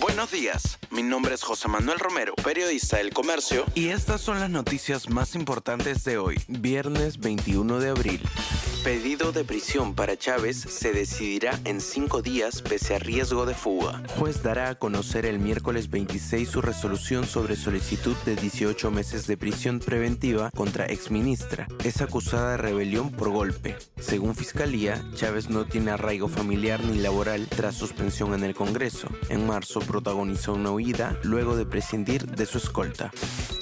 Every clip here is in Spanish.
Buenos días, mi nombre es José Manuel Romero, periodista del Comercio, y estas son las noticias más importantes de hoy, viernes 21 de abril. Pedido de prisión para Chávez se decidirá en cinco días pese a riesgo de fuga. Juez dará a conocer el miércoles 26 su resolución sobre solicitud de 18 meses de prisión preventiva contra exministra. Es acusada de rebelión por golpe. Según Fiscalía, Chávez no tiene arraigo familiar ni laboral tras suspensión en el Congreso. En marzo protagonizó una huida luego de prescindir de su escolta.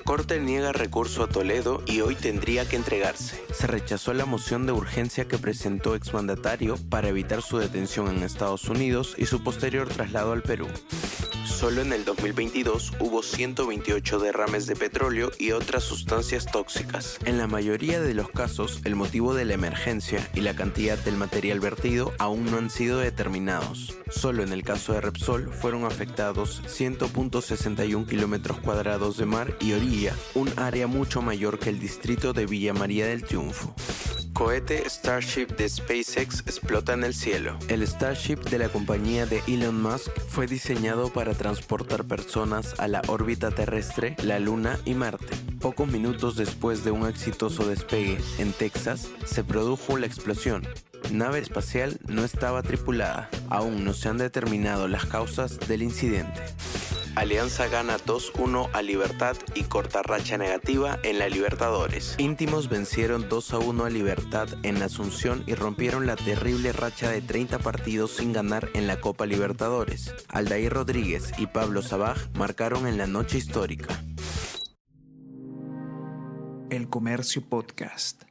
Corte niega recurso a Toledo y hoy tendría que entregarse. Se rechazó la moción de urgencia que presentó exmandatario para evitar su detención en Estados Unidos y su posterior traslado al Perú. Solo en el 2022 hubo 128 derrames de petróleo y otras sustancias tóxicas. En la mayoría de los casos, el motivo de la emergencia y la cantidad del material vertido aún no han sido determinados. Solo en el caso de Repsol fueron afectados 100.61 kilómetros cuadrados de mar y orilla, un área mucho mayor que el distrito de Villa María del Triunfo cohete Starship de SpaceX explota en el cielo. El Starship de la compañía de Elon Musk fue diseñado para transportar personas a la órbita terrestre, la Luna y Marte. Pocos minutos después de un exitoso despegue en Texas, se produjo la explosión. Nave espacial no estaba tripulada. Aún no se han determinado las causas del incidente. Alianza gana 2-1 a Libertad y corta racha negativa en la Libertadores. Íntimos vencieron 2-1 a Libertad en Asunción y rompieron la terrible racha de 30 partidos sin ganar en la Copa Libertadores. Aldair Rodríguez y Pablo Sabaj marcaron en la noche histórica. El Comercio Podcast.